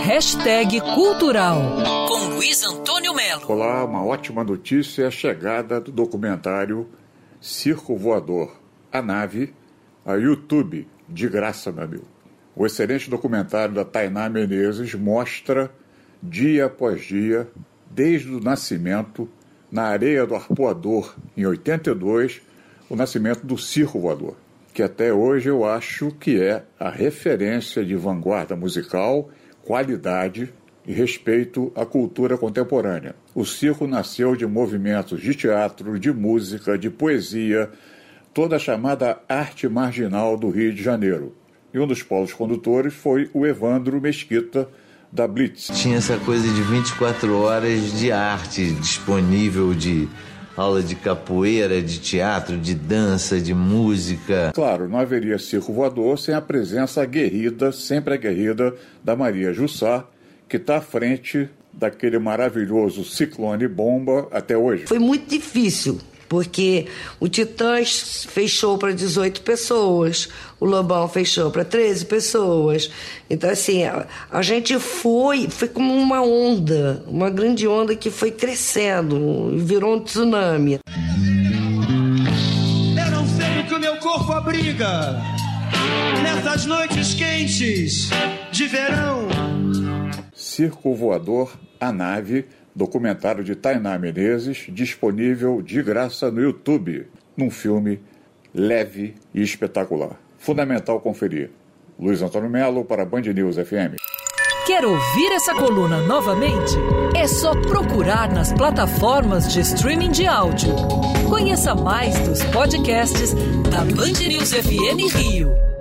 Hashtag Cultural com Luiz Antônio Melo. Olá, uma ótima notícia é a chegada do documentário Circo Voador, a nave, a YouTube, de graça, meu amigo. O excelente documentário da Tainá Menezes mostra, dia após dia, desde o nascimento, na areia do Arpoador, em 82, o nascimento do Circo Voador, que até hoje eu acho que é a referência de vanguarda musical qualidade e respeito à cultura contemporânea. O circo nasceu de movimentos de teatro, de música, de poesia, toda a chamada arte marginal do Rio de Janeiro. E um dos polos condutores foi o Evandro Mesquita, da Blitz. Tinha essa coisa de 24 horas de arte disponível de aula de capoeira, de teatro, de dança, de música. Claro, não haveria circo voador sem a presença aguerrida, sempre aguerrida, da Maria Jussá, que está à frente daquele maravilhoso ciclone bomba até hoje. Foi muito difícil porque o Titãs fechou para 18 pessoas, o Lobão fechou para 13 pessoas. Então, assim, a, a, gente foi, foi como uma onda, uma grande onda que foi crescendo, virou um tsunami. Eu não sei o que o meu corpo abriga nessas noites quentes de verão. Circo Voador, a nave documentário de Tainá Menezes, disponível de graça no YouTube, num filme leve e espetacular. Fundamental conferir. Luiz Antônio Melo para Band News FM. Quer ouvir essa coluna novamente? É só procurar nas plataformas de streaming de áudio. Conheça mais dos podcasts da Band News FM Rio.